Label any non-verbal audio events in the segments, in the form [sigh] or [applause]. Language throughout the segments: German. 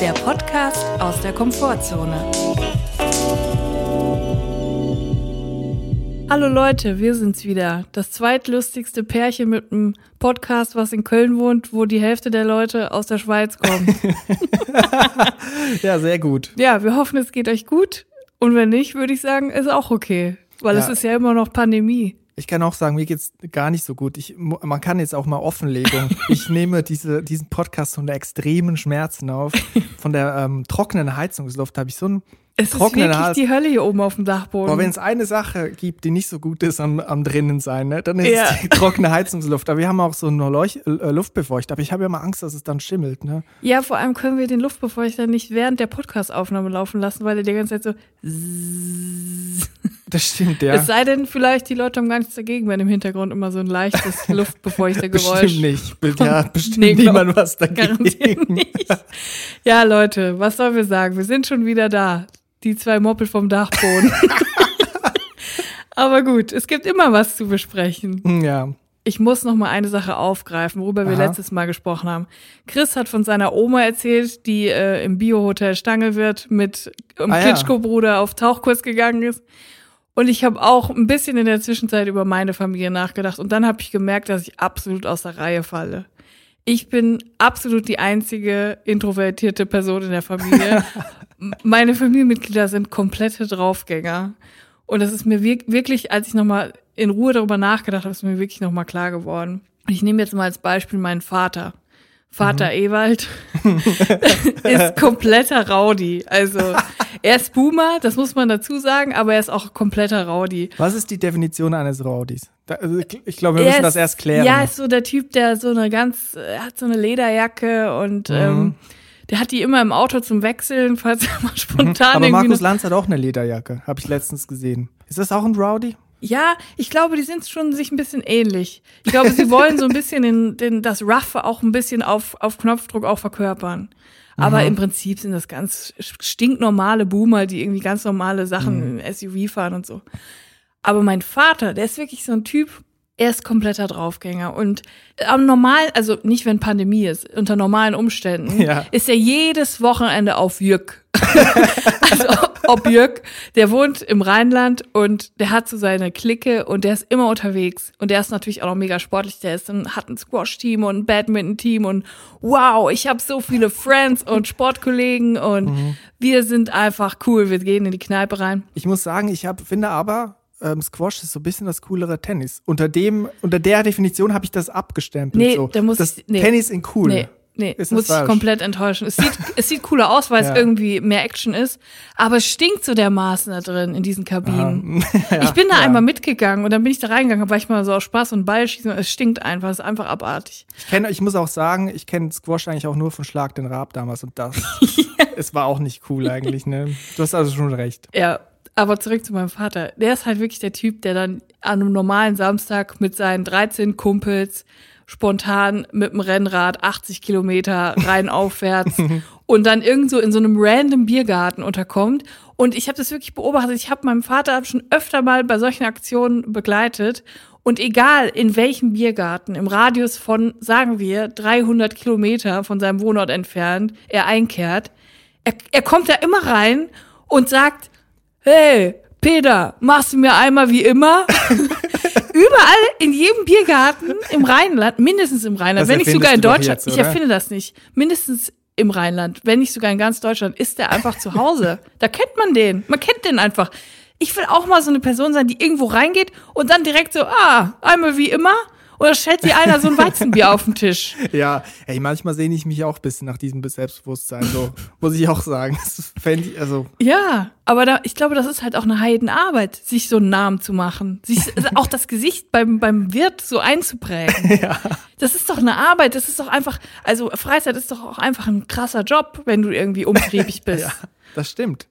der Podcast aus der Komfortzone. Hallo Leute, wir sind's wieder. Das zweitlustigste Pärchen mit einem Podcast, was in Köln wohnt, wo die Hälfte der Leute aus der Schweiz kommen. [laughs] ja, sehr gut. Ja, wir hoffen, es geht euch gut. Und wenn nicht, würde ich sagen, ist auch okay. Weil ja. es ist ja immer noch Pandemie. Ich kann auch sagen, mir geht's gar nicht so gut. Ich, man kann jetzt auch mal Offenlegung. [laughs] Ich nehme diese, diesen Podcast unter extremen Schmerzen auf. Von der ähm, trockenen Heizungsluft habe ich so ein es ist wirklich Hals. die Hölle hier oben auf dem Dachboden. Aber wenn es eine Sache gibt, die nicht so gut ist am, am drinnen sein, ne, dann ist ja. es die trockene Heizungsluft. Aber wir haben auch so eine Leuch äh, Luftbefeuchter. Aber ich habe ja mal Angst, dass es dann schimmelt. Ne? Ja, vor allem können wir den Luftbefeuchter nicht während der Podcastaufnahme laufen lassen, weil er die ganze Zeit so. Das stimmt, ja. Es sei denn, vielleicht die Leute haben gar nichts dagegen, wenn im Hintergrund immer so ein leichtes [laughs] Luftbefeuchtergeräusch. bestimmt nicht. Ja, bestimmt nee, niemand was dagegen. Nicht. Ja, Leute, was sollen wir sagen? Wir sind schon wieder da. Die zwei Moppel vom Dachboden. [laughs] Aber gut, es gibt immer was zu besprechen. Ja. Ich muss noch mal eine Sache aufgreifen, worüber wir letztes Mal gesprochen haben. Chris hat von seiner Oma erzählt, die äh, im Biohotel Stangelwirt mit um ah, Klitschko-Bruder ja. auf Tauchkurs gegangen ist. Und ich habe auch ein bisschen in der Zwischenzeit über meine Familie nachgedacht. Und dann habe ich gemerkt, dass ich absolut aus der Reihe falle. Ich bin absolut die einzige introvertierte Person in der Familie. [laughs] meine Familienmitglieder sind komplette Draufgänger. Und das ist mir wirklich, als ich nochmal in Ruhe darüber nachgedacht habe, ist mir wirklich nochmal klar geworden. Ich nehme jetzt mal als Beispiel meinen Vater. Vater mhm. Ewald [laughs] ist kompletter Rowdy. Also er ist Boomer, das muss man dazu sagen, aber er ist auch kompletter Rowdy. Was ist die Definition eines Rowdys? Also ich glaube, wir müssen ist, das erst klären. Ja, ist so der Typ, der so eine ganz, er hat so eine Lederjacke und mhm. ähm, der hat die immer im Auto zum Wechseln, falls er mal spontan. Mhm. Aber Markus Lanz hat auch eine Lederjacke, habe ich letztens gesehen. Ist das auch ein Rowdy? Ja, ich glaube, die sind schon sich ein bisschen ähnlich. Ich glaube, sie wollen so ein bisschen den, den, das Rough auch ein bisschen auf, auf Knopfdruck auch verkörpern. Aber mhm. im Prinzip sind das ganz stinknormale Boomer, die irgendwie ganz normale Sachen mhm. im SUV fahren und so. Aber mein Vater, der ist wirklich so ein Typ, er ist kompletter Draufgänger und am normalen, also nicht wenn Pandemie ist, unter normalen Umständen, ja. ist er jedes Wochenende auf Jück. [laughs] also ob Jück, der wohnt im Rheinland und der hat so seine Clique und der ist immer unterwegs und der ist natürlich auch noch mega sportlich, der ist ein, hat ein Squash-Team und ein Badminton-Team und wow, ich habe so viele Friends und Sportkollegen und mhm. wir sind einfach cool, wir gehen in die Kneipe rein. Ich muss sagen, ich hab, finde aber, ähm, Squash ist so ein bisschen das coolere Tennis. Unter dem, unter der Definition habe ich das abgestempelt. Nee, so. da muss das ich, nee. Tennis in cool. Nee. Nee, ist muss ich komplett enttäuschen. Es sieht, [laughs] es sieht cooler aus, weil ja. es irgendwie mehr Action ist, aber es stinkt so dermaßen da drin in diesen Kabinen. [laughs] ja, ich bin da ja. einmal mitgegangen und dann bin ich da reingegangen, weil ich mal so aus Spaß und Ball schießen. Es stinkt einfach, es ist einfach abartig. Ich kenne, ich muss auch sagen, ich kenne Squash eigentlich auch nur von Schlag den Rab damals und das. [laughs] es war auch nicht cool eigentlich, ne? Du hast also schon recht. Ja, aber zurück zu meinem Vater. Der ist halt wirklich der Typ, der dann an einem normalen Samstag mit seinen 13 Kumpels spontan mit dem Rennrad 80 Kilometer rein [laughs] aufwärts und dann irgendwo in so einem random Biergarten unterkommt. Und ich habe das wirklich beobachtet. Ich habe meinem Vater schon öfter mal bei solchen Aktionen begleitet. Und egal in welchem Biergarten, im Radius von, sagen wir, 300 Kilometer von seinem Wohnort entfernt, er einkehrt, er, er kommt da immer rein und sagt, hey, Peter, machst du mir einmal wie immer? [laughs] Überall, in jedem Biergarten im Rheinland, mindestens im Rheinland, das wenn nicht sogar in Deutschland, jetzt, ich erfinde das nicht, mindestens im Rheinland, wenn nicht sogar in ganz Deutschland, ist der einfach zu Hause. [laughs] Da kennt man den. Man kennt den einfach. Ich will auch mal so eine Person sein, die irgendwo reingeht und dann direkt so, ah, einmal wie immer oder stellt dir einer so ein Weizenbier auf den Tisch? [laughs] Ja, ey, manchmal sehne ich mich auch ein bisschen nach diesem Selbstbewusstsein, so muss ich auch sagen. Ich, also. Ja, aber da, ich glaube, das ist halt auch eine Heidenarbeit, sich so einen Namen zu machen. Sich [laughs] auch das Gesicht beim, beim Wirt so einzuprägen. [laughs] Ja. Das ist doch eine Arbeit, das ist doch einfach, also Freizeit ist doch auch einfach ein krasser Job, wenn du irgendwie umtriebig bist. ja, das stimmt.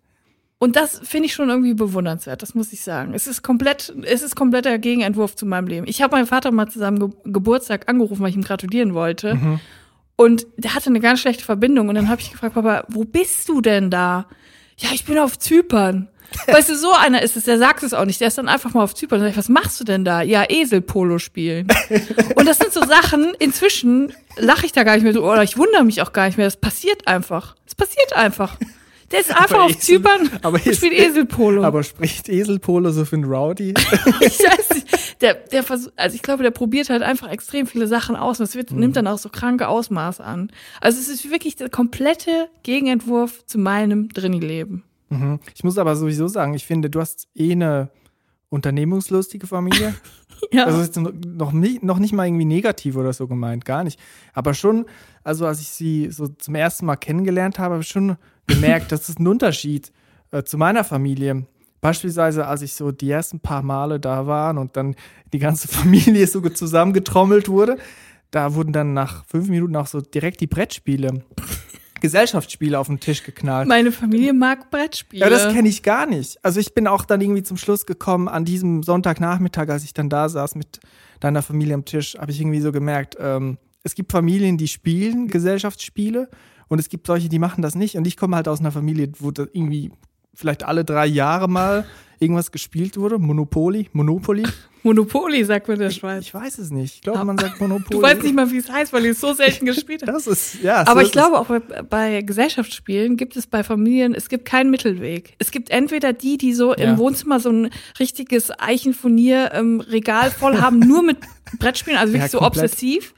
Und das finde ich schon irgendwie bewundernswert, das muss ich sagen. Es ist komplett, es ist kompletter Gegenentwurf zu meinem Leben. Ich habe meinen Vater mal zusammen Ge Geburtstag angerufen, weil ich ihm gratulieren wollte. Mhm. Und der hatte eine ganz schlechte Verbindung. Und dann habe ich gefragt, Papa, wo bist du denn da? Ja, ich bin auf Zypern. [laughs] Weißt du, so einer ist es, der sagt es auch nicht. Der ist dann einfach mal auf Zypern und sagt, was machst du denn da? Ja, Eselpolo spielen. [laughs] Und das sind so Sachen, inzwischen lache ich da gar nicht mehr so, oder ich wundere mich auch gar nicht mehr. Das passiert einfach. Es passiert einfach. Der ist einfach Aber auf Esel- Zypern aber und spielt Eselpolo. Aber spricht Eselpolo so für einen Rowdy? [laughs] ich weiß nicht. Der, der versucht, also ich glaube, der probiert halt einfach extrem viele Sachen aus und es wird, nimmt dann auch so kranke Ausmaße an. Also es ist wirklich der komplette Gegenentwurf zu meinem Drinni-Leben. Mhm. Ich muss aber sowieso sagen, ich finde, du hast eh eine unternehmungslustige Familie. [laughs] Ja. Also ist noch nicht, noch nicht mal irgendwie negativ oder so gemeint, gar nicht. Aber schon, also als ich sie so zum ersten Mal kennengelernt habe, habe ich schon gemerkt, das ist ein Unterschied äh, zu meiner Familie. Beispielsweise, als ich so die ersten paar Male da war und dann die ganze [laughs] Familie so zusammengetrommelt wurde, da wurden dann nach fünf Minuten auch so direkt die Brettspiele, Gesellschaftsspiele auf den Tisch geknallt. Meine Familie mag Brettspiele. Ja, das kenne ich gar nicht. Also ich bin auch dann irgendwie zum Schluss gekommen, an diesem Sonntagnachmittag, als ich dann da saß mit deiner Familie am Tisch, habe ich irgendwie so gemerkt, ähm, es gibt Familien, die spielen Gesellschaftsspiele und es gibt solche, die machen das nicht. Und ich komme halt aus einer Familie, wo da irgendwie vielleicht alle drei Jahre mal [laughs] irgendwas gespielt wurde. Monopoly, Monopoly. [laughs] Monopoly, sagt man in der Schweiz. Ich weiß es nicht. Ich glaube, man sagt [laughs] Monopoly. Du weißt nicht mal, wie es heißt, weil ich es so selten gespielt habe. Das ist, ja. so Aber ich glaube auch bei, bei Gesellschaftsspielen gibt es bei Familien, es gibt keinen Mittelweg. Es gibt entweder die, die so Ja. im Wohnzimmer so ein richtiges Eichenfurnier-Regal voll haben, nur mit Brettspielen, also wirklich Ja, so obsessiv.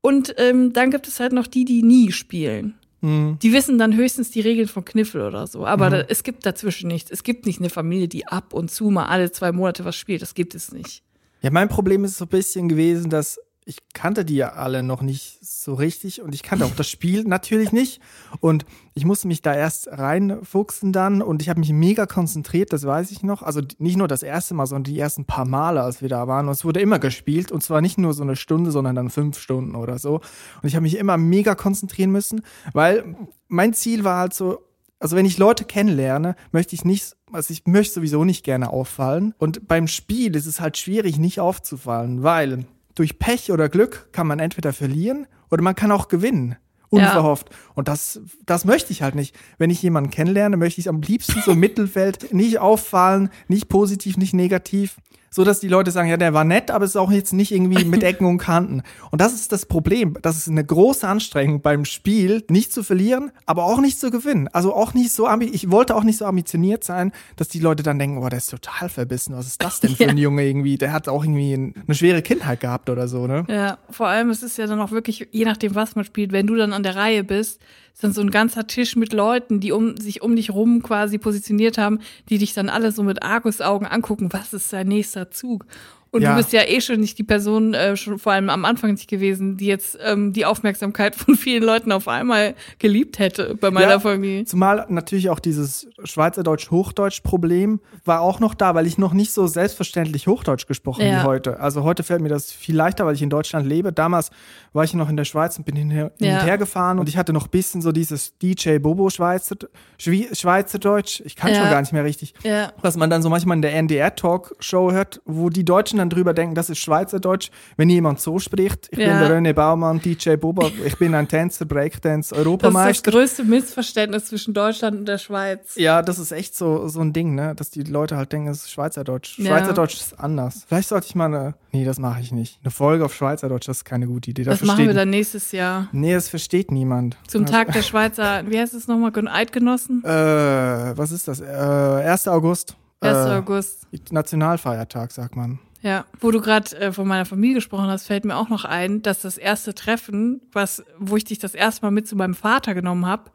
Und ähm, dann gibt es halt noch die, die nie spielen. Mhm. Die wissen dann höchstens die Regeln von Kniffel oder so. Aber da, es gibt dazwischen nichts. Es gibt nicht eine Familie, die ab und zu mal alle zwei Monate was spielt. Das gibt es nicht. Ja, mein Problem ist so ein bisschen gewesen, dass ich kannte die ja alle noch nicht so richtig und ich kannte auch das Spiel [laughs] natürlich nicht und ich musste mich da erst reinfuchsen dann und ich habe mich mega konzentriert, das weiß ich noch. Also nicht nur das erste Mal, sondern die ersten paar Male, als wir da waren. Und es wurde immer gespielt und zwar nicht nur so eine Stunde, sondern dann fünf Stunden oder so. Und ich habe mich immer mega konzentrieren müssen, weil mein Ziel war halt so, also wenn ich Leute kennenlerne, möchte ich nicht, also ich möchte sowieso nicht gerne auffallen. Und beim Spiel ist es halt schwierig, nicht aufzufallen, weil durch Pech oder Glück kann man entweder verlieren oder man kann auch gewinnen. Unverhofft. Und das, das möchte ich halt nicht. Wenn ich jemanden kennenlerne, möchte ich am liebsten so im Mittelfeld nicht auffallen, nicht positiv, nicht negativ. So dass die Leute sagen, ja, der war nett, aber es ist auch jetzt nicht irgendwie mit [laughs] Ecken und Kanten. Und das ist das Problem. Das ist eine große Anstrengung beim Spiel, nicht zu verlieren, aber auch nicht zu gewinnen. Also auch nicht so, ich wollte auch nicht so ambitioniert sein, dass die Leute dann denken, oh, der ist total verbissen. Was ist das denn [laughs] für ein Junge irgendwie? Der hat auch irgendwie ein- eine schwere Kindheit gehabt oder so, ne? Ja, vor allem, es ist ja dann auch wirklich, je nachdem, was man spielt, wenn du dann an der Reihe bist, ist dann so ein ganzer Tisch mit Leuten, die um sich um dich rum quasi positioniert haben, die dich dann alle so mit Argusaugen angucken, was ist dein nächster Zug? Und Ja. du bist ja eh schon nicht die Person, äh, schon vor allem am Anfang nicht gewesen, die jetzt ähm, die Aufmerksamkeit [laughs] von vielen Leuten auf einmal geliebt hätte bei meiner Ja. Familie. Zumal natürlich auch dieses Schweizerdeutsch-Hochdeutsch-Problem war auch noch da, weil ich noch nicht so selbstverständlich Hochdeutsch gesprochen Ja. wie heute. Also heute fällt mir das viel leichter, weil ich in Deutschland lebe. Damals war ich noch in der Schweiz und bin hin, hin Ja. und her gefahren und ich hatte noch ein bisschen so dieses DJ Bobo Schweizer, Schweizerdeutsch. Ich kann schon gar nicht mehr richtig. Ja. Was man dann so manchmal in der NDR-Talkshow hört, wo die Deutschen dann drüber denken, das ist Schweizerdeutsch, wenn jemand so spricht. Ich bin Ja. der René Baumann, DJ Bobo, ich bin ein Tänzer, Breakdance, Das ist das Europameister. größte Missverständnis zwischen Deutschland und der Schweiz. Ja, das ist echt so, so ein Ding, ne? Dass die Leute halt denken, es ist Schweizerdeutsch. Ja. Schweizerdeutsch ist anders. Vielleicht sollte ich mal eine. Nee, das mache ich nicht. Eine Folge auf Schweizerdeutsch, das ist keine gute Idee. Das das machen wir dann nächstes Jahr. Nee, das versteht niemand. Zum Tag der [laughs] Schweizer, wie heißt es nochmal, Eidgenossen? Äh, was ist das? Äh, 1. August. 1. Äh, August. Nationalfeiertag, sagt man. Ja, wo du gerade äh, von meiner Familie gesprochen hast, fällt mir auch noch ein, dass das erste Treffen, was, wo ich dich das erste Mal mit zu meinem Vater genommen habe,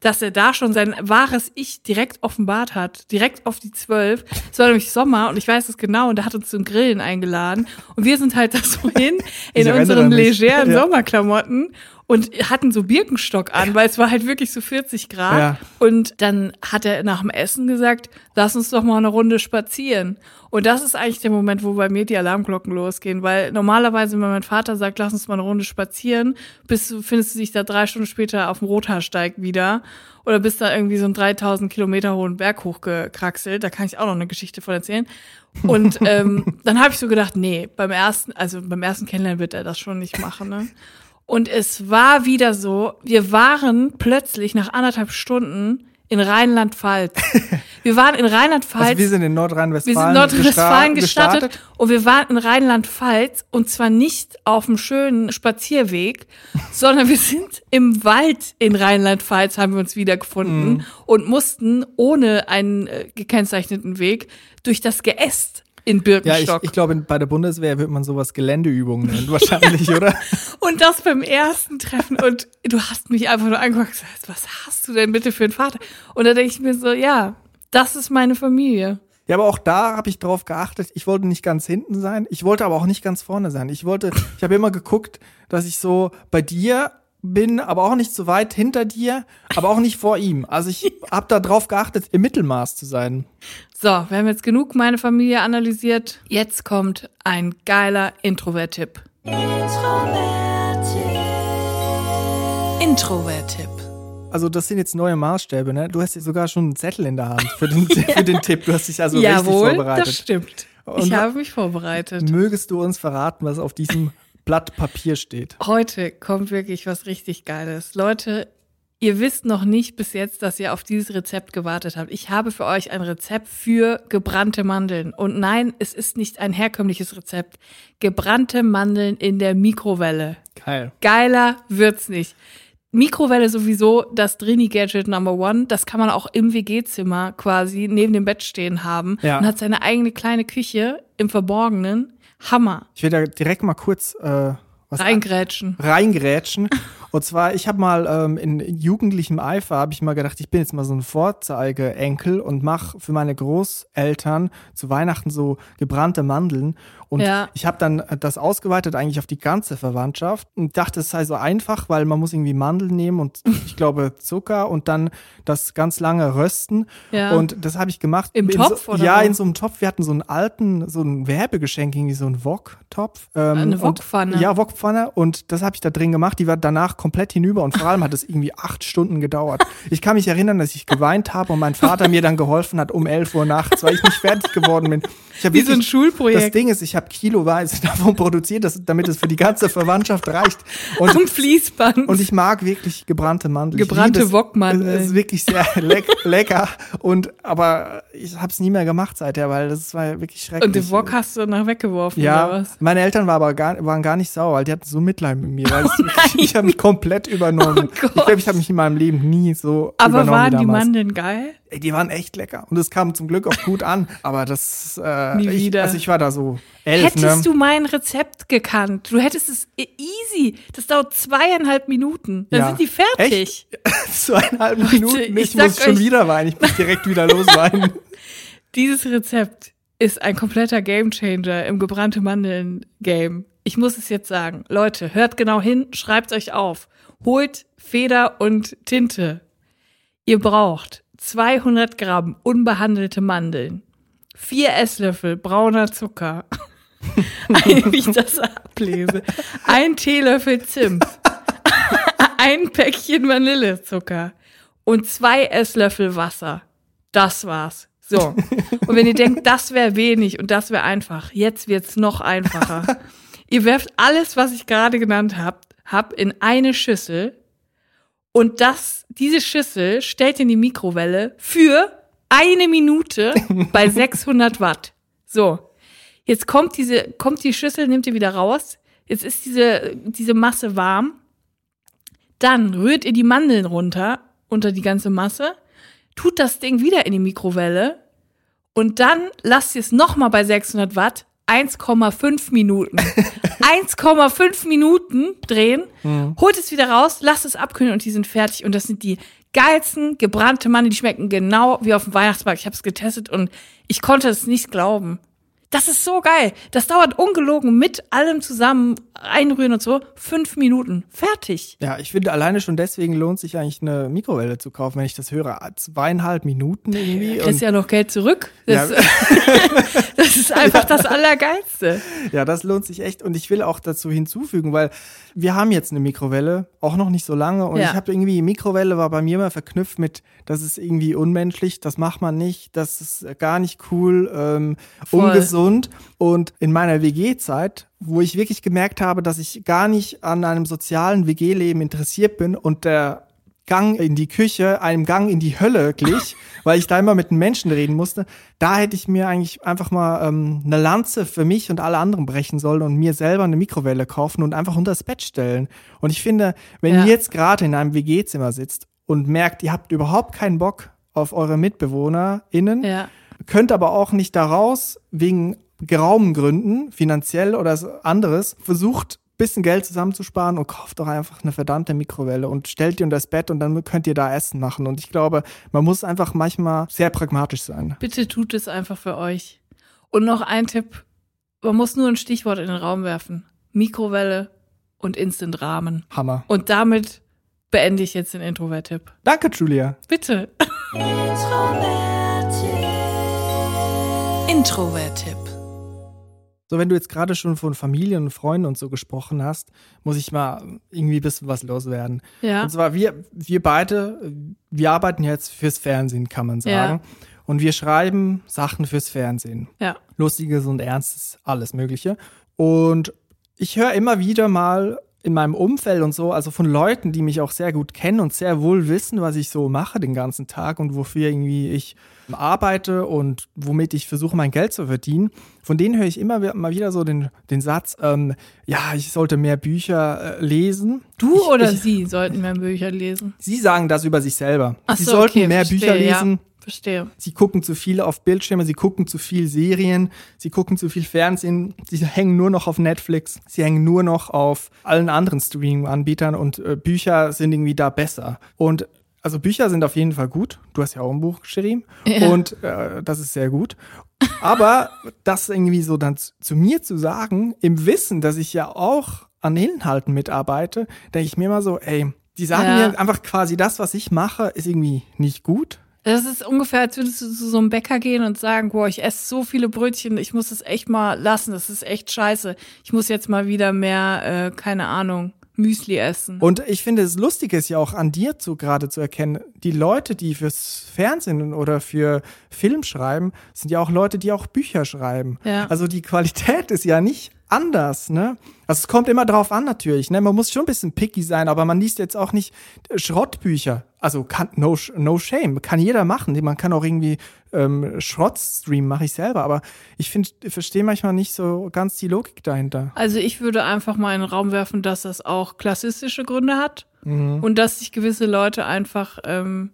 dass er da schon sein wahres Ich direkt offenbart hat, direkt auf die zwölf. Es war nämlich Sommer und ich weiß es genau und er hat uns zum Grillen eingeladen und wir sind halt da so hin [laughs] in unseren legeren Ja. Sommerklamotten und hatten so Birkenstock an, weil es war halt wirklich so 40 Grad. Ja. Und dann hat er nach dem Essen gesagt, lass uns doch mal eine Runde spazieren. Und das ist eigentlich der Moment, wo bei mir die Alarmglocken losgehen, weil normalerweise, wenn mein Vater sagt, lass uns mal eine Runde spazieren, bist du, findest du dich da drei Stunden später auf dem Rothaarsteig wieder oder bist da irgendwie so einen 3000 Kilometer hohen Berg hochgekraxelt. Da kann ich auch noch eine Geschichte von erzählen. Und [laughs] ähm, dann habe ich so gedacht, nee, beim ersten, also beim ersten Kennenlernen wird er das schon nicht machen, ne? Und es war wieder so, wir waren plötzlich nach anderthalb Stunden in Rheinland-Pfalz. [laughs] Wir waren in Rheinland-Pfalz. Also wir sind in Wir Nordrhein-Westfalen sind in Nordrhein-Westfalen gestartet, und wir waren in Rheinland-Pfalz und zwar nicht auf einem schönen Spazierweg, [laughs] sondern wir sind im Wald in Rheinland-Pfalz haben wir uns wiedergefunden Mhm. und mussten ohne einen äh, gekennzeichneten Weg durch das Geäst in Ja, ich, Birkenstock. ich glaube, bei der Bundeswehr wird man sowas Geländeübungen nennen, wahrscheinlich, [laughs] oder? und das beim ersten Treffen und du hast mich einfach nur angeguckt und gesagt, was hast du denn bitte für einen Vater? Und da denke ich mir so, ja, das ist meine Familie. Ja, aber auch da habe ich drauf geachtet. Ich wollte nicht ganz hinten sein. Ich wollte aber auch nicht ganz vorne sein. Ich wollte, ich habe immer geguckt, dass ich so bei dir bin, aber auch nicht so weit hinter dir, aber auch nicht vor ihm. Also ich [laughs] habe da drauf geachtet, im Mittelmaß zu sein. So, wir haben jetzt genug meine Familie analysiert. Jetzt kommt ein geiler Introvert-Tipp. Introvert-Tipp. Also das sind jetzt neue Maßstäbe, ne? Du hast jetzt sogar schon einen Zettel in der Hand für den, [laughs] für den Tipp. Du hast dich also richtig Jawohl, das vorbereitet. stimmt. Und ich habe mich vorbereitet. Mögest du uns verraten, was auf diesem Blatt Papier steht? Heute kommt wirklich was richtig Geiles. Leute, ihr wisst noch nicht bis jetzt, dass ihr auf dieses Rezept gewartet habt. Ich habe für euch ein Rezept für gebrannte Mandeln. Und nein, es ist nicht ein herkömmliches Rezept. Gebrannte Mandeln in der Mikrowelle. Geil. Geiler wird's nicht. Mikrowelle sowieso das Drini-Gadget Number One. Das kann man auch im WG-Zimmer quasi neben dem Bett stehen haben. Ja. Und hat seine eigene kleine Küche im Verborgenen. Hammer. Ich will da direkt mal kurz äh, was Reingrätschen. reingrätschen. [laughs] Und zwar, ich habe mal ähm, in jugendlichem Eifer, habe ich mal gedacht, ich bin jetzt mal so ein Vorzeige-Enkel und mache für meine Großeltern zu Weihnachten so gebrannte Mandeln. Und Ja. ich habe dann äh, das ausgeweitet eigentlich auf die ganze Verwandtschaft und dachte, es sei so einfach, weil man muss irgendwie Mandeln nehmen und [laughs] ich glaube Zucker und dann das ganz lange rösten. Ja. Und das habe ich gemacht. Im Topf so, oder Ja, wo? in so einem Topf. Wir hatten so einen alten, so ein Werbegeschenk, irgendwie so einen Wok-Topf. Ähm, Eine Wokpfanne. Ja, Wokpfanne. Und das habe ich da drin gemacht. Die war danach komplett hinüber und vor allem hat es irgendwie acht Stunden gedauert. [laughs] Ich kann mich erinnern, dass ich geweint habe und mein Vater mir dann geholfen hat um 11 Uhr nachts, weil ich nicht fertig geworden bin. Ich Wie so ein wirklich- Schulprojekt. Das Ding ist, ich habe kiloweise [laughs] davon produziert, dass, damit es für die ganze [laughs] Verwandtschaft reicht. Und, Am Fließband. und ich mag wirklich gebrannte Mandeln. Ich Gebrannte. Wokmandeln. Es ist wirklich sehr [laughs] leck, lecker. Und aber ich habe es nie mehr gemacht seither, weil das war wirklich schrecklich. Und den Wok hast du danach weggeworfen, Ja, oder was? meine Eltern waren aber gar, waren gar nicht sauer, weil die hatten so Mitleid mit mir. Weil es- ich habe mich komplät übernommen. Oh ich glaube, ich habe mich in meinem Leben nie so Aber übernommen waren wie die damals. Mandeln geil? Ey, die waren echt lecker. Und es kam zum Glück auch gut an. [laughs] Aber das, äh, Nie ich, wieder. also ich war da so elf, Hättest ne? du mein Rezept gekannt, du hättest es e- easy. Das dauert zweieinhalb Minuten. Dann Ja. sind die fertig. [laughs] Zweieinhalb Leute, Minuten. ich Ich, muss schon wieder weinen. Ich muss direkt wieder losweinen. [laughs] Dieses Rezept ist ein kompletter Gamechanger im gebrannte Mandeln Game. Ich muss es jetzt sagen. Leute, hört genau hin, schreibt euch auf. Holt Feder und Tinte. Ihr braucht 200 Gramm unbehandelte Mandeln, vier Esslöffel brauner Zucker, [laughs] ein, wie ich das ablese, ein Teelöffel Zimt, [laughs] ein Päckchen Vanillezucker und zwei Esslöffel Wasser. Das war's. So. Und wenn ihr denkt, das wäre wenig und das wäre einfach, jetzt wird's noch einfacher. [laughs] ihr werft alles, was ich gerade genannt hab, hab in eine Schüssel und das, diese Schüssel stellt ihr in die Mikrowelle für eine Minute [laughs] bei 600 Watt. So. Jetzt kommt diese, kommt die Schüssel, nimmt ihr wieder raus. Jetzt ist diese, diese Masse warm. Dann rührt ihr die Mandeln runter unter die ganze Masse, tut das Ding wieder in die Mikrowelle und dann lasst ihr es nochmal bei 600 Watt 1,5 Minuten. [laughs] 1,5 Minuten drehen, holt es wieder raus, lasst es abkühlen und die sind fertig. Und das sind die geilsten gebrannte Mandeln, die schmecken genau wie auf dem Weihnachtsmarkt. Ich habe es getestet und ich konnte es nicht glauben. Das ist so geil. Das dauert ungelogen mit allem zusammen einrühren und so. Fünf Minuten. Fertig. Ja, ich finde, alleine schon deswegen lohnt sich eigentlich eine Mikrowelle zu kaufen, wenn ich das höre. Zweieinhalb Minuten irgendwie. Du kriegst ja noch Geld zurück. Das, Ja. [laughs] das ist einfach das Allergeilste. Ja, das lohnt sich echt. Und ich will auch dazu hinzufügen, weil wir haben jetzt eine Mikrowelle, auch noch nicht so lange. Und Ja. ich habe irgendwie, Mikrowelle war bei mir immer verknüpft mit, das ist irgendwie unmenschlich, das macht man nicht, das ist gar nicht cool, ähm, Voll. Ungesund. Und in meiner WG-Zeit, wo ich wirklich gemerkt habe, dass ich gar nicht an einem sozialen WG-Leben interessiert bin und der Gang in die Küche einem Gang in die Hölle glich, [laughs] weil ich da immer mit den Menschen reden musste. Da hätte ich mir eigentlich einfach mal ähm, eine Lanze für mich und alle anderen brechen sollen und mir selber eine Mikrowelle kaufen und einfach unter das Bett stellen. Und ich finde, wenn Ja. ihr jetzt gerade in einem WG-Zimmer sitzt und merkt, ihr habt überhaupt keinen Bock auf eure MitbewohnerInnen, Ja. Könnt aber auch nicht daraus wegen geraumen Gründen, finanziell oder anderes, versucht bisschen Geld zusammenzusparen und kauft doch einfach eine verdammte Mikrowelle und stellt die unter das Bett und dann könnt ihr da Essen machen. Und ich glaube, man muss einfach manchmal sehr pragmatisch sein. Bitte tut es einfach für euch. Und noch ein Tipp. Man muss nur ein Stichwort in den Raum werfen. Mikrowelle und Instant Rahmen. Hammer. Und damit beende ich jetzt den Introvert-Tipp. Danke, Julia. Bitte. Introvert-Tipp. So, wenn du jetzt gerade schon von Familien und Freunden und so gesprochen hast, muss ich mal irgendwie ein bisschen was loswerden. Ja. Und zwar, wir, wir beide, wir arbeiten jetzt fürs Fernsehen, kann man sagen. Und wir schreiben Sachen fürs Fernsehen. Ja. Lustiges und Ernstes, alles Mögliche. Und ich höre immer wieder mal in meinem Umfeld und so, also von Leuten, die mich auch sehr gut kennen und sehr wohl wissen, was ich so mache den ganzen Tag und wofür irgendwie ich arbeite und womit ich versuche, mein Geld zu verdienen. Von denen höre ich immer mal wieder so den, den Satz, ähm, ja, ich sollte mehr Bücher äh, lesen. Du ich, oder ich, sie sollten mehr Bücher lesen? Sie sagen das über sich selber. Ach sie so, sollten okay, mehr verstehe, Bücher lesen. Ja, verstehe. Sie gucken zu viel auf Bildschirme, sie gucken zu viel Serien, sie gucken zu viel Fernsehen, sie hängen nur noch auf Netflix, sie hängen nur noch auf allen anderen Streaming-Anbietern und äh, Bücher sind irgendwie da besser. Und also Bücher sind auf jeden Fall gut. Du hast ja auch ein Buch geschrieben Ja. und äh, das ist sehr gut. Aber das irgendwie so dann zu, zu mir zu sagen, im Wissen, dass ich ja auch an Inhalten mitarbeite, denke ich mir immer so, ey, die sagen Ja. mir einfach quasi das, was ich mache, ist irgendwie nicht gut. Das ist ungefähr, als würdest du zu so einem Bäcker gehen und sagen, boah, ich esse so viele Brötchen, ich muss es echt mal lassen, das ist echt scheiße. Ich muss jetzt mal wieder mehr, äh, keine Ahnung, Müsli essen. Und ich finde, es lustig ist ja auch an dir zu gerade zu erkennen, die Leute, die fürs Fernsehen oder für Film schreiben, sind ja auch Leute, die auch Bücher schreiben. Ja. Also die Qualität ist ja nicht anders, ne? Also es kommt immer drauf an natürlich, ne? Man muss schon ein bisschen picky sein, aber man liest jetzt auch nicht Schrottbücher. Also kann, no, no shame, kann jeder machen. Man kann auch irgendwie ähm, Schrott streamen, mache ich selber, aber ich finde, ich verstehe manchmal nicht so ganz die Logik dahinter. Also ich würde einfach mal in den Raum werfen, dass das auch klassistische Gründe hat Mhm. und dass sich gewisse Leute einfach ähm,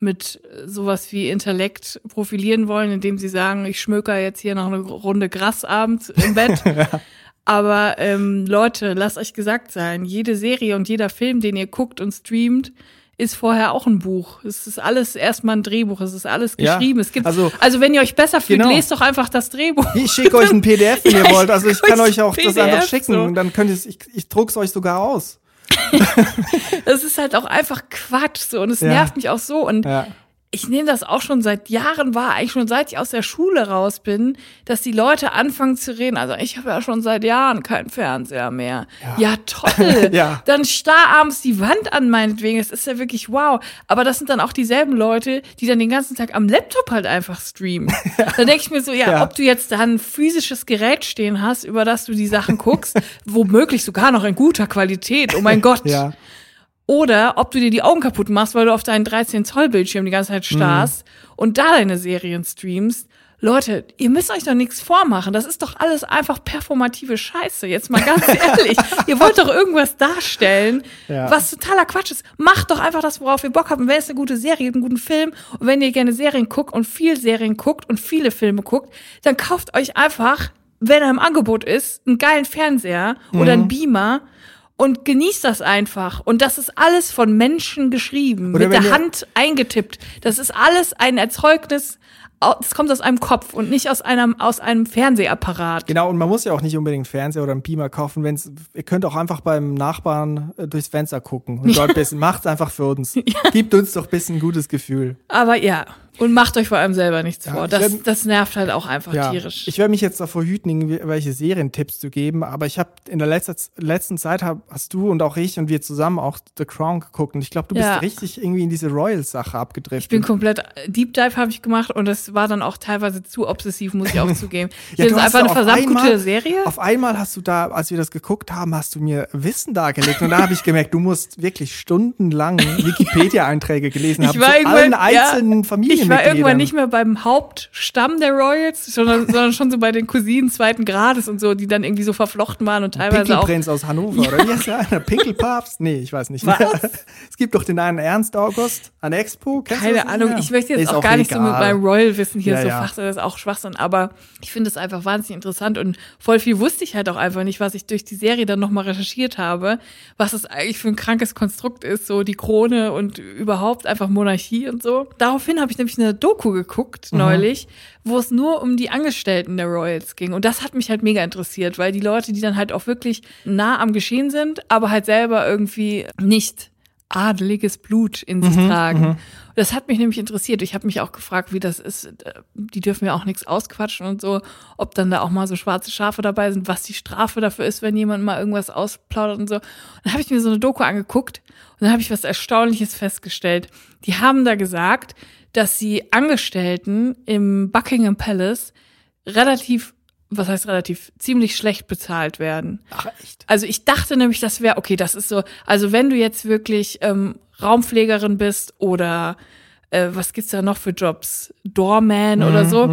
mit sowas wie Intellekt profilieren wollen, indem sie sagen, ich schmöker jetzt hier noch eine Runde Gras abends im Bett. [laughs] Aber ähm, Leute, lasst euch gesagt sein, jede Serie und jeder Film, den ihr guckt und streamt, ist vorher auch ein Buch. Es ist alles erstmal ein Drehbuch, es ist alles Ja, geschrieben. es gibt, also- also, wenn ihr euch besser fühlt, Genau. lest doch einfach das Drehbuch. Ich schicke euch ein [laughs] PDF, wenn Ja, ihr wollt. Also ich kann euch auch ein das einfach PDF schicken so. und dann könnt ihr es, ich, ich druck's euch sogar aus. [laughs] Das ist halt auch einfach Quatsch so und es Ja. nervt mich auch so und Ja. Ich nehme das auch schon seit Jahren wahr, eigentlich schon seit ich aus der Schule raus bin, dass die Leute anfangen zu reden. Also ich habe ja schon seit Jahren keinen Fernseher mehr. Ja, toll. [laughs] Ja. Dann starr abends die Wand an meinetwegen. Das ist ja wirklich wow. Aber das sind dann auch dieselben Leute, die dann den ganzen Tag am Laptop halt einfach streamen. [laughs] Dann denke ich mir so, ja, Ja. ob du jetzt da ein physisches Gerät stehen hast, über das du die Sachen guckst, [laughs] womöglich sogar noch in guter Qualität. Oh mein Gott. Ja. Oder ob du dir die Augen kaputt machst, weil du auf deinen 13 Zoll Bildschirm die ganze Zeit starrst und da deine Serien streamst. Leute, ihr müsst euch doch nichts vormachen. Das ist doch alles einfach performative Scheiße. Jetzt mal ganz [laughs] ehrlich. ihr wollt doch irgendwas darstellen, Ja. was totaler Quatsch ist. Macht doch einfach das, worauf ihr Bock habt. Und wenn es eine gute Serie gibt, einen guten Film und wenn ihr gerne Serien guckt und viel Serien guckt und viele Filme guckt, dann kauft euch einfach, wenn er im Angebot ist, einen geilen Fernseher oder einen Beamer und genießt das einfach. Und das ist alles von Menschen geschrieben, Oder mit der Hand eingetippt. Das ist alles ein Erzeugnis, das kommt aus einem Kopf und nicht aus einem, aus einem Fernsehapparat. Genau, und man muss ja auch nicht unbedingt einen Fernseher oder einen Beamer kaufen, wenn's, ihr könnt auch einfach beim Nachbarn äh, durchs Fenster gucken und dort [laughs] ein bisschen, macht's einfach für uns. Gibt uns doch ein bisschen ein gutes Gefühl. Aber ja, und macht euch vor allem selber nichts vor. ich Das, werd- das nervt halt auch einfach Ja, tierisch. ich werde mich jetzt davor hüten, irgendwie welche Serientipps zu geben, aber ich habe in der letzter, letzten Zeit hab, hast du und auch ich und wir zusammen auch The Crown geguckt und ich glaube, du bist Ja. richtig irgendwie in diese Royals-Sache abgedriftet. Ich bin komplett Deep Dive habe ich gemacht und das war dann auch teilweise zu obsessiv, muss ich auch [laughs] zugeben. Ich Ja, es hast einfach eine verdammt gute Serie. Auf einmal hast du da, als wir das geguckt haben, hast du mir Wissen dargelegt. Und da habe ich gemerkt, du musst wirklich stundenlang [laughs] Wikipedia-Einträge gelesen haben zu allen ja, einzelnen Familienmitgliedern. Ich war irgendwann nicht mehr beim Hauptstamm der Royals, sondern, sondern schon so bei den Cousinen zweiten Grades und so, die dann irgendwie so verflochten waren und teilweise auch. Pinkelprinz aus Hannover, oder wie heißt der eine? Pinkelpapst? Nee, ich weiß nicht. Was? [laughs] Es gibt doch den einen Ernst August an Expo. Kennst Keine Ahnung, ich möchte jetzt Ist auch gar nicht so mit egal. meinem Royal-Wissen hier Ja, so ja. fach, das ist auch Schwachsinn, aber ich finde es einfach wahnsinnig interessant und voll viel wusste ich halt auch einfach nicht, was ich durch die Serie dann nochmal recherchiert habe, was es eigentlich für ein krankes Konstrukt ist, so die Krone und überhaupt einfach Monarchie und so. Daraufhin habe ich nämlich eine Doku geguckt Mhm. neulich, wo es nur um die Angestellten der Royals ging und das hat mich halt mega interessiert, weil die Leute, die dann halt auch wirklich nah am Geschehen sind, aber halt selber irgendwie nicht adeliges Blut in sich tragen. Das hat mich nämlich interessiert. Ich habe mich auch gefragt, wie das ist. Die dürfen ja auch nichts ausquatschen und so, ob dann da auch mal so schwarze Schafe dabei sind, was die Strafe dafür ist, wenn jemand mal irgendwas ausplaudert und so. Und dann habe ich mir so eine Doku angeguckt und dann habe ich was Erstaunliches festgestellt. Die haben da gesagt, dass sie Angestellten im Buckingham Palace relativ, was heißt relativ, ziemlich schlecht bezahlt werden. Ach, echt? Also ich dachte nämlich, das wäre, okay, das ist so, also wenn du jetzt wirklich ähm, Raumpflegerin bist oder äh, was gibt's da noch für Jobs? Doorman oder so,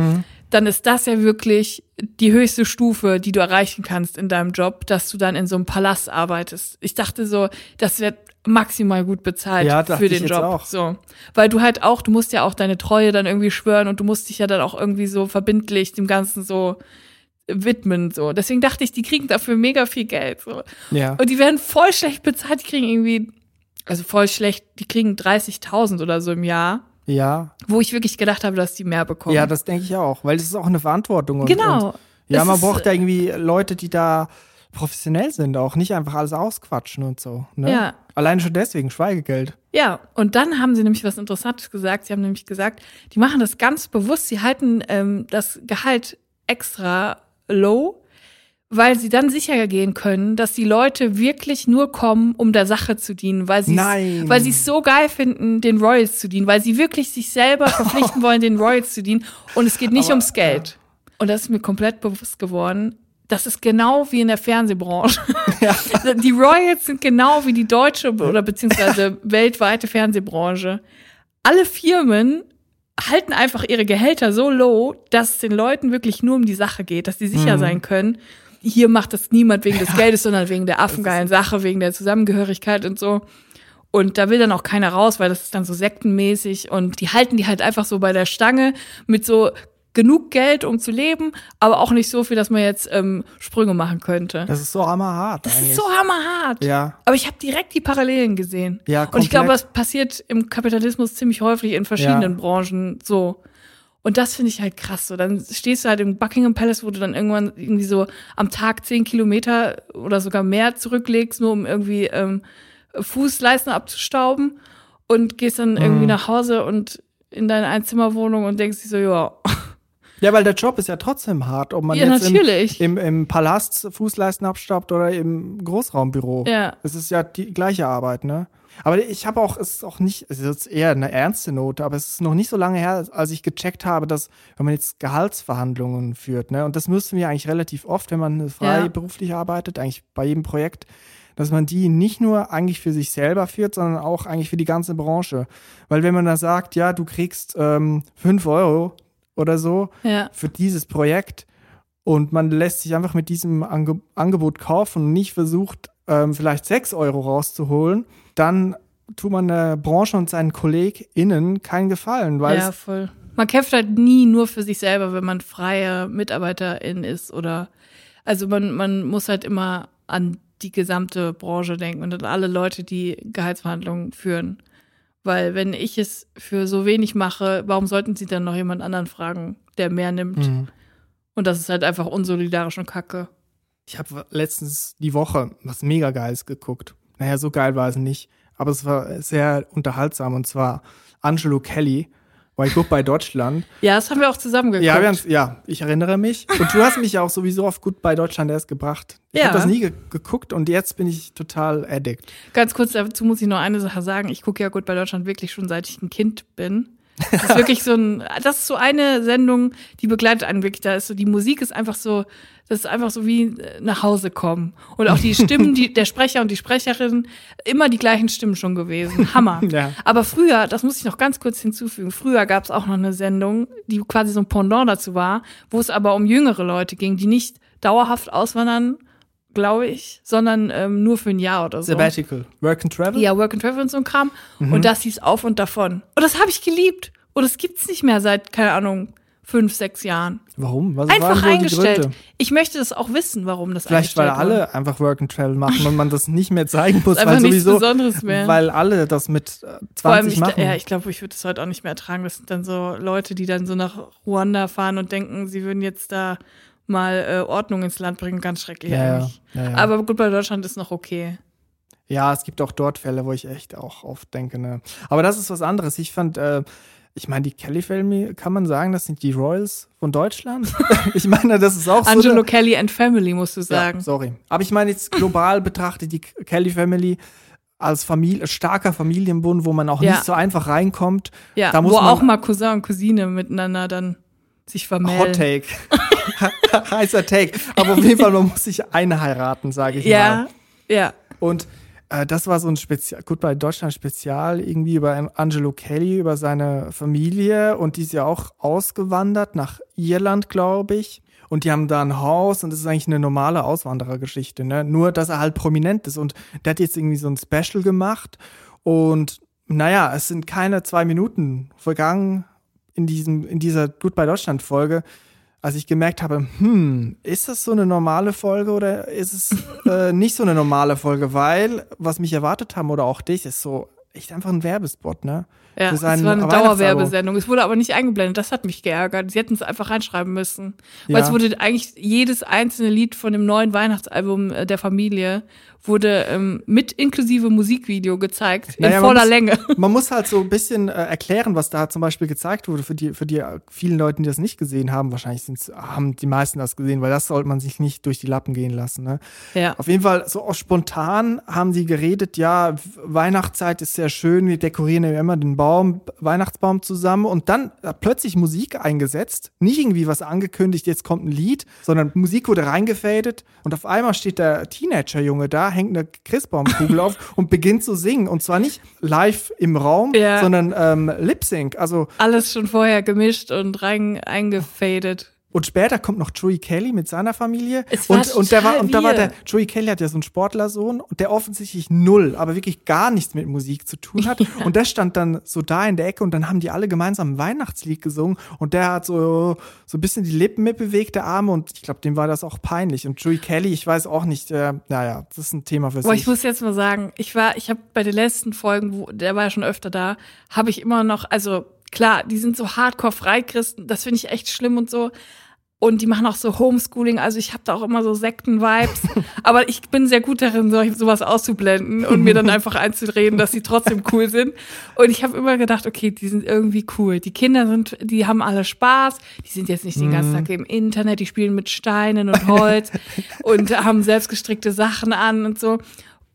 dann ist das ja wirklich die höchste Stufe, die du erreichen kannst in deinem Job, dass du dann in so einem Palast arbeitest. Ich dachte so, das wird maximal gut bezahlt Ja, für den Job. auch. So. Weil du halt auch, du musst ja auch deine Treue dann irgendwie schwören und du musst dich ja dann auch irgendwie so verbindlich dem Ganzen so widmen. So. Deswegen dachte ich, die kriegen dafür mega viel Geld. So. Ja. Und die werden voll schlecht bezahlt. Die kriegen irgendwie, also voll schlecht, die kriegen 30.000 oder so im Jahr, Ja. wo ich wirklich gedacht habe, dass die mehr bekommen. Ja, das denke ich auch, weil das ist auch eine Verantwortung. Und, Genau. Und, ja, man braucht ja irgendwie Leute, die da professionell sind, auch nicht einfach alles ausquatschen und so. Ne? Ja. Allein schon deswegen Schweigegeld. Ja, und dann haben sie nämlich was Interessantes gesagt. Sie haben nämlich gesagt, die machen das ganz bewusst. Sie halten ähm, das Gehalt extra low, weil sie dann sicher gehen können, dass die Leute wirklich nur kommen, um der Sache zu dienen, weil sie weil sie es so geil finden, den Royals zu dienen, weil sie wirklich sich selber verpflichten [laughs] wollen, den Royals zu dienen. Und es geht nicht Aber, ums Geld. Und das ist mir komplett bewusst geworden. Das ist genau wie in der Fernsehbranche. [laughs] [laughs] Die Royals sind genau wie die deutsche oder beziehungsweise weltweite Fernsehbranche. Alle Firmen halten einfach ihre Gehälter so low, dass es den Leuten wirklich nur um die Sache geht, dass sie sicher sein können. Hier macht das niemand wegen des Geldes, sondern wegen der affengeilen Sache, wegen der Zusammengehörigkeit und so. Und da will dann auch keiner raus, weil das ist dann so sektenmäßig und die halten die halt einfach so bei der Stange mit so genug Geld, um zu leben, aber auch nicht so viel, dass man jetzt ähm, Sprünge machen könnte. Das ist so hammerhart Das eigentlich. ist so hammerhart. Ja. Aber ich habe direkt die Parallelen gesehen. Ja, Und ich glaube, komplett. das passiert im Kapitalismus ziemlich häufig in verschiedenen Ja. Branchen so. Und das finde ich halt krass. So, dann stehst du halt im Buckingham Palace, wo du dann irgendwann irgendwie so am Tag zehn Kilometer oder sogar mehr zurücklegst, nur um irgendwie ähm, Fußleisten abzustauben und gehst dann irgendwie Mhm. nach Hause und in deine Einzimmerwohnung und denkst dir so, ja, Ja, weil der Job ist ja trotzdem hart, ob man Ja, jetzt. Im, im, im Palast Fußleisten abstaubt oder im Großraumbüro. Ja. Es ist ja die gleiche Arbeit, ne? Aber ich habe auch, es ist auch nicht, es ist jetzt eher eine ernste Note, aber es ist noch nicht so lange her, als ich gecheckt habe, dass, wenn man jetzt Gehaltsverhandlungen führt, ne, und das müssen wir eigentlich relativ oft, wenn man freiberuflich arbeitet, eigentlich bei jedem Projekt, dass man die nicht nur eigentlich für sich selber führt, sondern auch eigentlich für die ganze Branche. Weil wenn man da sagt, ja, du kriegst ähm, fünf Euro oder so ja. für dieses Projekt und man lässt sich einfach mit diesem Ange Angebot kaufen und nicht versucht, ähm, vielleicht sechs Euro rauszuholen, dann tut man der Branche und seinen KollegInnen keinen Gefallen, weil Ja, voll. Man kämpft halt nie nur für sich selber, wenn man freie Mitarbeiterin ist oder also man, man muss halt immer an die gesamte Branche denken und an alle Leute, die Gehaltsverhandlungen führen. Weil wenn ich es für so wenig mache, warum sollten sie dann noch jemand anderen fragen, der mehr nimmt? Mhm. Und das ist halt einfach unsolidarisch und kacke. ich habe letztens die Woche was mega Geiles geguckt. Naja, so geil war es nicht, aber es war sehr unterhaltsam und zwar Angelo Kelly, bei Goodbye Deutschland. [laughs] Ja, das haben wir auch zusammen geguckt. Ja, ja, ich erinnere mich. Und du hast mich ja auch sowieso auf Goodbye Deutschland erst gebracht. Ich Ja. habe das nie ge geguckt und jetzt bin ich total addict. Ganz kurz dazu muss ich noch eine Sache sagen. Ich gucke ja gut bei Deutschland wirklich schon seit ich ein Kind bin. Das ist wirklich so ein, das ist so eine Sendung, die begleitet einen wirklich. Da ist so, die Musik ist einfach so, das ist einfach so wie äh, nach Hause kommen. Und auch die Stimmen, die, der Sprecher und die Sprecherin, immer die gleichen Stimmen schon gewesen. Hammer. [laughs] Ja. Aber früher, das muss ich noch ganz kurz hinzufügen, früher gab es auch noch eine Sendung, die quasi so ein Pendant dazu war, wo es aber um jüngere Leute ging, die nicht dauerhaft auswandern, glaube ich, sondern ähm, nur für ein Jahr oder so. Sabbatical. Work and Travel? Ja, Work and Travel und so ein Kram. Und das hieß Auf und Davon. Und das habe ich geliebt. Und das gibt's nicht mehr seit, keine Ahnung, fünf, sechs Jahren. Warum? Was Einfach die eingestellt. Ich möchte das auch wissen, warum das Vielleicht, weil wurde. alle einfach Work and Travel machen und man das nicht mehr zeigen [laughs] muss, weil nichts sowieso, Besonderes mehr. weil alle das mit äh, 20 Vor allem, ich, machen. ja, ich glaube, ich würde das heute auch nicht mehr ertragen. Das sind dann so Leute, die dann so nach Ruanda fahren und denken, sie würden jetzt da mal äh, Ordnung ins Land bringen. Ganz schrecklich Ja, eigentlich. Ja, ja. Aber gut, bei Deutschland ist noch okay. Ja, es gibt auch dort Fälle, wo ich echt auch oft denke, ne. Aber das ist was anderes. Ich fand, äh, ich meine, die Kelly Family, kann man sagen, das sind die Royals von Deutschland? [laughs] ich meine, das ist auch so. Angelo Kelly and Family, musst du sagen. Ja, sorry. Aber ich meine jetzt global betrachtet die Kelly Family als Familie, starker Familienbund, wo man auch Ja. nicht so einfach reinkommt. Ja, Da muss wo man- auch mal Cousin und Cousine miteinander dann sich vermählen. Hot Take. [laughs] Heißer Take. Aber auf jeden Fall, man muss sich einheiraten, sage ich mal. Ja, ja. Und äh, das war so ein Spezial, gut bei Deutschland Spezial, irgendwie über Angelo Kelly, über seine Familie. Und die ist ja auch ausgewandert nach Irland, glaube ich. Und die haben da ein Haus und das ist eigentlich eine normale Auswanderergeschichte, ne? Nur, dass er halt prominent ist. Und der hat jetzt irgendwie so ein Special gemacht. Und naja, es sind keine zwei Minuten vergangen in diesem, in dieser Goodbye Deutschland Folge, als ich gemerkt habe, hm, ist das so eine normale Folge oder ist es [laughs] äh, nicht so eine normale Folge? Weil, was mich erwartet haben oder auch dich, ist so echt einfach ein Werbespot, ne? Ja, es war eine. Dauerwerbesendung. Es wurde aber nicht eingeblendet. Das hat mich geärgert. Sie hätten es einfach reinschreiben müssen. Weil Ja. es wurde eigentlich jedes einzelne Lied von dem neuen Weihnachtsalbum äh, der Familie wurde ähm, mit inklusive Musikvideo gezeigt Naja, in man voller muss- Länge. [laughs] Man muss halt so ein bisschen äh, erklären, was da zum Beispiel gezeigt wurde für die, für die äh, vielen Leute, die das nicht gesehen haben. Wahrscheinlich haben die meisten das gesehen, weil das sollte man sich nicht durch die Lappen gehen lassen. Ne? Ja. Auf jeden Fall, so auch spontan haben sie geredet, ja, Weihnachtszeit ist sehr schön, wir dekorieren ja immer den Baum, Weihnachtsbaum zusammen und dann hat plötzlich Musik eingesetzt, nicht irgendwie was angekündigt, jetzt kommt ein Lied, sondern Musik wurde reingefadet und auf einmal steht der Teenager-Junge da, hängt eine Christbaumkugel auf und beginnt zu singen und zwar nicht live im Raum, Ja. sondern ähm, Lip-Sync, also Alles schon vorher gemischt und rein eingefadet. Und später kommt noch Joey Kelly mit seiner Familie. Es war und, und, der war, und da war der. Joey Kelly hat ja so einen Sportlersohn und der offensichtlich null, aber wirklich gar nichts mit Musik zu tun hat. [laughs] Und der stand dann so da in der Ecke und dann haben die alle gemeinsam ein Weihnachtslied gesungen und der hat so, so ein bisschen die Lippen mitbewegt, der Arme, und ich glaube, dem war das auch peinlich. Und Joey Kelly, ich weiß auch nicht, äh, naja, das ist ein Thema für Boah, sich. ich muss jetzt mal sagen, ich war, ich habe bei den letzten Folgen, wo der war ja schon öfter da, habe ich immer noch, also klar, die sind so hardcore Freikristen, das finde ich echt schlimm und so. Und die machen auch so Homeschooling, also ich habe da auch immer so Sekten-Vibes. [laughs] aber ich bin sehr gut darin, so, sowas auszublenden und mir dann [laughs] einfach einzureden, dass sie trotzdem cool sind. Und ich habe immer gedacht, okay, die sind irgendwie cool. Die Kinder sind, die haben alle Spaß. Die sind jetzt nicht den ganzen Tag im Internet, die spielen mit Steinen und Holz [laughs] und haben selbstgestrickte Sachen an und so.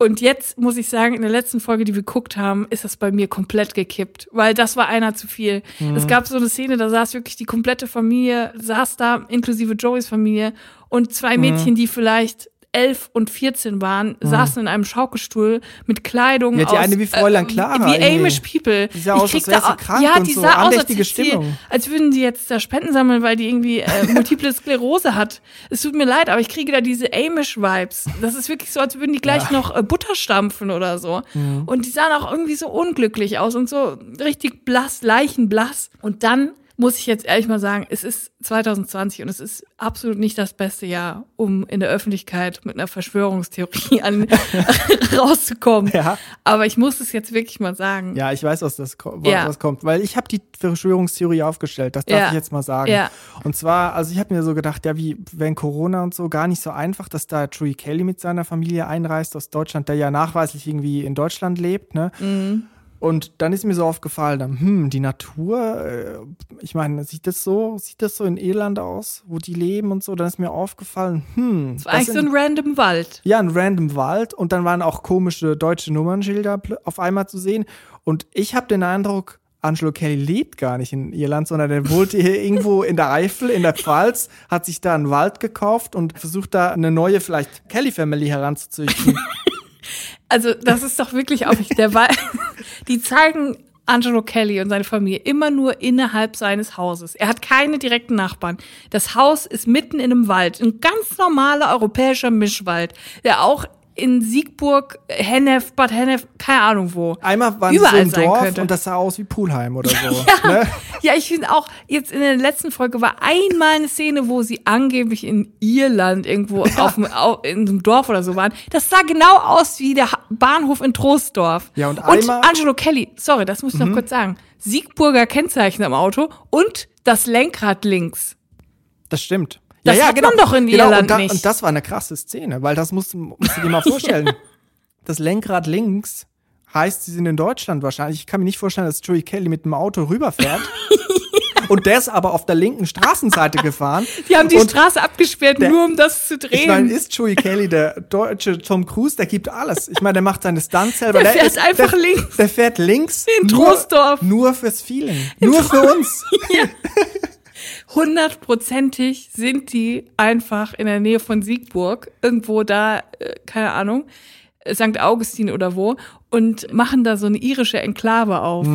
Und jetzt muss ich sagen, in der letzten Folge, die wir geguckt haben, ist das bei mir komplett gekippt, weil das war einer zu viel. Es gab so eine Szene, da saß wirklich die komplette Familie, saß da, inklusive Joeys Familie und zwei Mädchen, die vielleicht elf und 14 waren, saßen in einem Schaukelstuhl mit Kleidung Ja, die aus, eine wie Fräulein Clara wie irgendwie. Amish People. Die sah aus, krieg als wär da sie krank ja, und die so, sah aus, als, sie- als würden die jetzt da Spenden sammeln, weil die irgendwie äh, [laughs] multiple Sklerose hat. Es tut mir leid, aber ich kriege da diese Amish-Vibes. Das ist wirklich so, als würden die gleich noch äh, Butter stampfen oder so. Und die sahen auch irgendwie so unglücklich aus und so richtig blass, leichenblass. Und dann muss ich jetzt ehrlich mal sagen, es ist 2020 und es ist absolut nicht das beste Jahr, um in der Öffentlichkeit mit einer Verschwörungstheorie an, [laughs] rauszukommen. Ja. Aber ich muss es jetzt wirklich mal sagen. Ja, ich weiß, was das was Ja. kommt, weil ich habe die Verschwörungstheorie aufgestellt, das darf Ja. ich jetzt mal sagen. Ja. Und zwar, also ich habe mir so gedacht, ja, wie wenn Corona und so gar nicht so einfach, dass da Joey Kelly mit seiner Familie einreist aus Deutschland, der ja nachweislich irgendwie in Deutschland lebt, ne? Mhm. Und dann ist mir so aufgefallen, dann, hm, die Natur, äh, ich meine, sieht das so, sieht das so in Irland aus, wo die leben und so, dann ist mir aufgefallen, hm, Es war eigentlich so ein random Wald. ja, ein random Wald und dann waren auch komische deutsche Nummernschilder auf einmal zu sehen. Und ich habe den Eindruck, Angelo Kelly lebt gar nicht in Irland, sondern der wohnt hier [laughs] irgendwo in der Eifel, in der Pfalz, hat sich da einen Wald gekauft und versucht da eine neue, vielleicht Kelly-Family heranzuzüchten. [laughs] Also, das ist doch wirklich auch nicht der Wald. [laughs] Die zeigen Angelo Kelly und seine Familie immer nur innerhalb seines Hauses. Er hat keine direkten Nachbarn. Das Haus ist mitten in einem Wald, ein ganz normaler europäischer Mischwald, der auch in Siegburg, Hennef, Bad Hennef, keine Ahnung wo. Einmal waren Überall sie so im Dorf könnte. und das sah aus wie Poolheim oder so. Ja, [laughs] Ne? ja, ich finde auch, jetzt in der letzten Folge war einmal eine Szene, wo sie angeblich in Irland irgendwo auf dem, au- in einem Dorf oder so waren. Das sah genau aus wie der Bahnhof in Troisdorf. Ja, und und einmal- Mhm. Angelo Kelly, sorry, das muss ich noch kurz sagen. Siegburger Kennzeichen am Auto und das Lenkrad links. Das stimmt. Das hat man doch in genau, Irland und, da, nicht. und das war eine krasse Szene, weil das musst, du- musst du dir mal vorstellen. [laughs] Das Lenkrad links heißt, sie sind in Deutschland wahrscheinlich. Ich kann mir nicht vorstellen, dass Joey Kelly mit dem Auto rüberfährt. [laughs] und der ist aber auf der linken Straßenseite gefahren. Die haben die und Straße abgesperrt, der- nur um das zu drehen. Ich meine, ist Joey Kelly der deutsche Tom Cruise? Der gibt alles. Ich meine, der macht seine Stunts selber. Der fährt ist, einfach der, links. Der fährt links. In nur, Troisdorf. Nur fürs Feeling. Nur für uns. [laughs] hundertprozentig sind die einfach in der Nähe von Siegburg, irgendwo da, äh, keine Ahnung, äh, St. Augustin oder wo, und machen da so eine irische Enklave auf.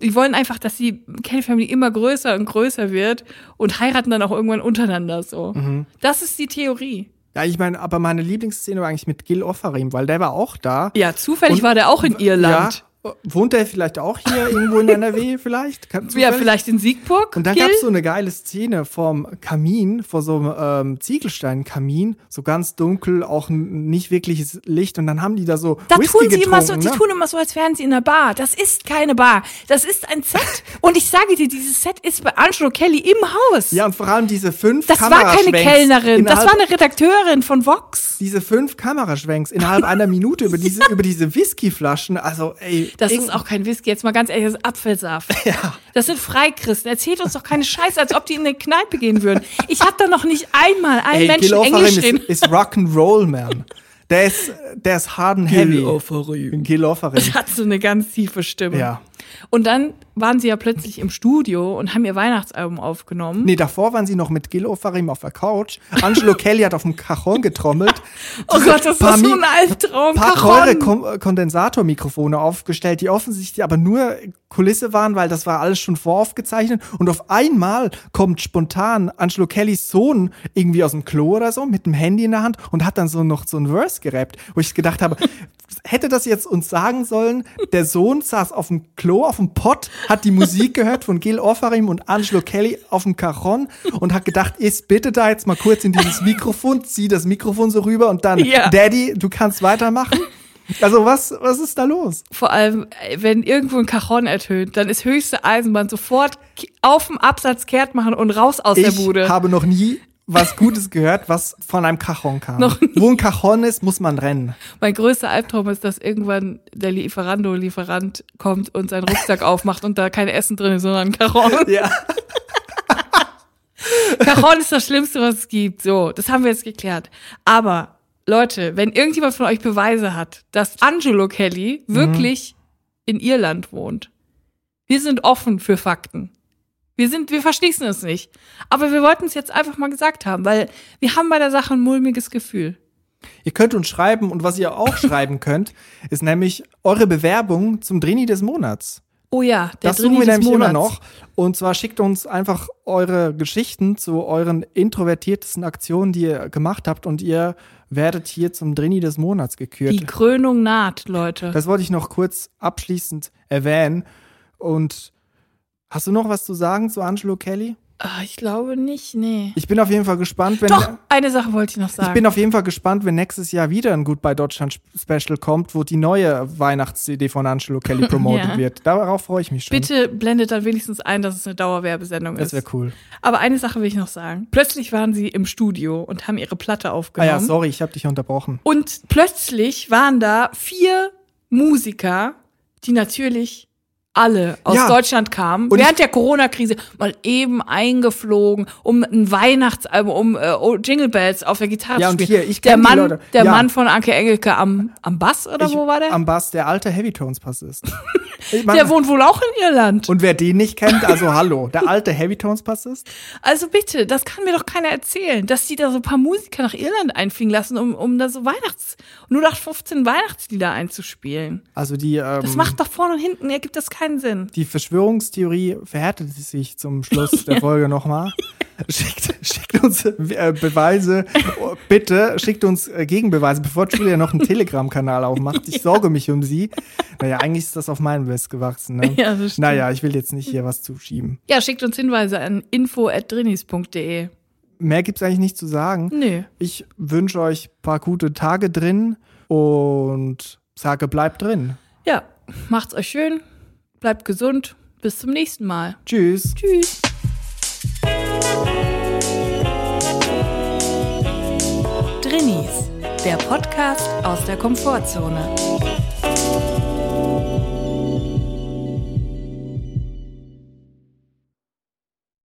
Die wollen einfach, dass die Kelly Family immer größer und größer wird und heiraten dann auch irgendwann untereinander so. Das ist die Theorie. Ja, ich meine, aber meine Lieblingsszene war eigentlich mit Gil Offarim, weil der war auch da. Ja, zufällig Und- war der auch in Irland. Ja, wohnt der vielleicht auch hier irgendwo in NRW [laughs] vielleicht? Kann, Ja, vielleicht in Siegburg. Und dann gab es so eine geile Szene vorm Kamin, vor so einem ähm, Ziegelsteinkamin, so ganz dunkel, auch nicht wirkliches Licht. Und dann haben die da so Da Whisky tun sie immer so, die ne? tun immer so, als wären sie in einer Bar. Das ist keine Bar. Das ist ein Set. [laughs] Und ich sage dir, dieses Set ist bei Angelo Kelly im Haus. Ja, und vor allem diese fünf das war keine Kellnerin, das war eine Redakteurin von Vox. diese fünf Kameraschwenks innerhalb einer Minute über diese, [laughs] über diese Whiskyflaschen. Also, ey. Das ist auch kein Whisky, jetzt mal ganz ehrlich, das ist Apfelsaft. [laughs] Ja. Das sind Freikristen. Erzählt uns doch keine Scheiße, als ob die in eine Kneipe gehen würden. Ich habe da noch nicht einmal einen Ey, Menschen Gil Englisch ist, reden. ist Rock'n'Roll, man. Der ist, der ist hard and heavy. Gil Offarim. Hat so eine ganz tiefe Stimme. Ja. Und dann waren sie ja plötzlich im Studio und haben ihr Weihnachtsalbum aufgenommen. Nee, davor waren sie noch mit Gil Ofarim auf der Couch. Angelo Kelly hat auf dem Cajon getrommelt. [laughs] Oh Gott, das paar ist so ein Albtraum. paar teure Kom äh, Kondensatormikrofone aufgestellt, die offensichtlich aber nur Kulisse waren, weil das war alles schon voraufgezeichnet. Und auf einmal kommt spontan Angelo Kellys Sohn irgendwie aus dem Klo oder so mit dem Handy in der Hand und hat dann so noch so ein Verse gerappt, wo ich gedacht habe, hätte das jetzt uns sagen sollen, der Sohn saß auf dem Klo, auf dem Pott, hat die Musik gehört von Gil Offarim und Angelo Kelly auf dem Cajon und hat gedacht, ist bitte da jetzt mal kurz in dieses Mikrofon, zieh das Mikrofon so rüber und dann, Ja. Daddy, du kannst weitermachen. Also was, was ist da los? Vor allem, äh, wenn irgendwo ein Cajon ertönt, dann ist höchste Eisenbahn sofort auf dem Absatz kehrt machen und raus aus der Ich Bude. habe noch nie was Gutes gehört, was von einem Cajon kam. Noch nie. Wo ein Cajon ist, muss man rennen. Mein größter Albtraum ist, dass irgendwann der Lieferando-Lieferant kommt und seinen Rucksack aufmacht und da kein Essen drin ist, sondern ein Cajon. [laughs] Ja. Cajon ist das Schlimmste, was es gibt. So, das haben wir jetzt geklärt. Aber Leute, wenn irgendjemand von euch Beweise hat, dass Angelo Kelly wirklich in Irland wohnt, wir sind offen für Fakten. Wir sind, wir verschließen es nicht. Aber wir wollten es jetzt einfach mal gesagt haben, weil wir haben bei der Sache ein mulmiges Gefühl. Ihr könnt uns schreiben und was ihr auch [laughs] schreiben könnt, ist nämlich eure Bewerbung zum Drini des Monats. Oh ja, der das Drini suchen wir nämlich Monats. immer noch. Und zwar schickt uns einfach eure Geschichten zu euren introvertiertesten Aktionen, die ihr gemacht habt und ihr werdet hier zum Drini des Monats gekürt. Die Krönung naht, Leute. Das wollte ich noch kurz abschließend erwähnen. Und hast du noch was zu sagen zu Angelo Kelly? Ah, ich glaube nicht, nee. Ich bin auf jeden Fall gespannt, wenn Doch, eine Sache wollte ich noch sagen. ich bin auf jeden Fall gespannt, wenn nächstes Jahr wieder ein Goodbye Deutschland Special kommt, wo die neue Weihnachts-CD von Angelo Kelly [laughs] promotet Ja. wird. Darauf freue ich mich schon. Bitte blendet dann wenigstens ein, dass es eine Dauerwerbesendung Das ist. wäre cool. Aber eine Sache will ich noch sagen. Plötzlich waren sie im Studio und haben ihre Platte Ah aufgenommen. ja, sorry, ich habe dich unterbrochen. Und plötzlich waren da vier Musiker, die natürlich alle aus Ja. Deutschland kamen, Und während der Corona-Krise mal eben eingeflogen, um ein Weihnachtsalbum, um äh, oh, Jingle Bells auf der Gitarre Ja, zu und spielen. hier, ich der Mann, Leute. der Ja. Mann von Anke Engelke am, am Bass oder Ich- wo war der? Am Bass, der alte Heavy Tones Bassist. [laughs] Ich mein, der wohnt wohl auch in Irland. und wer den nicht kennt, also hallo, der alte Heavy Tones Bassist. Also bitte, das kann mir doch keiner erzählen, dass die da so ein paar Musiker nach Irland einfliegen lassen, um, um da so Weihnachts, 0815 Weihnachtslieder einzuspielen. Also die, ähm, Das macht doch vorne und hinten, ergibt das keinen Sinn. die Verschwörungstheorie verhärtet sich zum Schluss [laughs] der Folge nochmal. Schickt, schickt uns äh, Beweise, oh, bitte, schickt uns äh, Gegenbeweise, bevor Julia noch einen Telegram-Kanal aufmacht. Ich [laughs] sorge mich um sie. Naja, eigentlich ist das auf meinen Mist gewachsen. Ne? Ja, das stimmt. naja, ich will jetzt nicht hier was zuschieben. Ja, schickt uns Hinweise an info.drinis.de. Mehr gibt's eigentlich nicht zu sagen. Nö. Ich wünsche euch ein paar gute Tage drin und sage, bleibt drin. Ja, macht's euch schön, bleibt gesund, bis zum nächsten Mal. Tschüss. Tschüss. Drinnies, der Podcast aus der Komfortzone.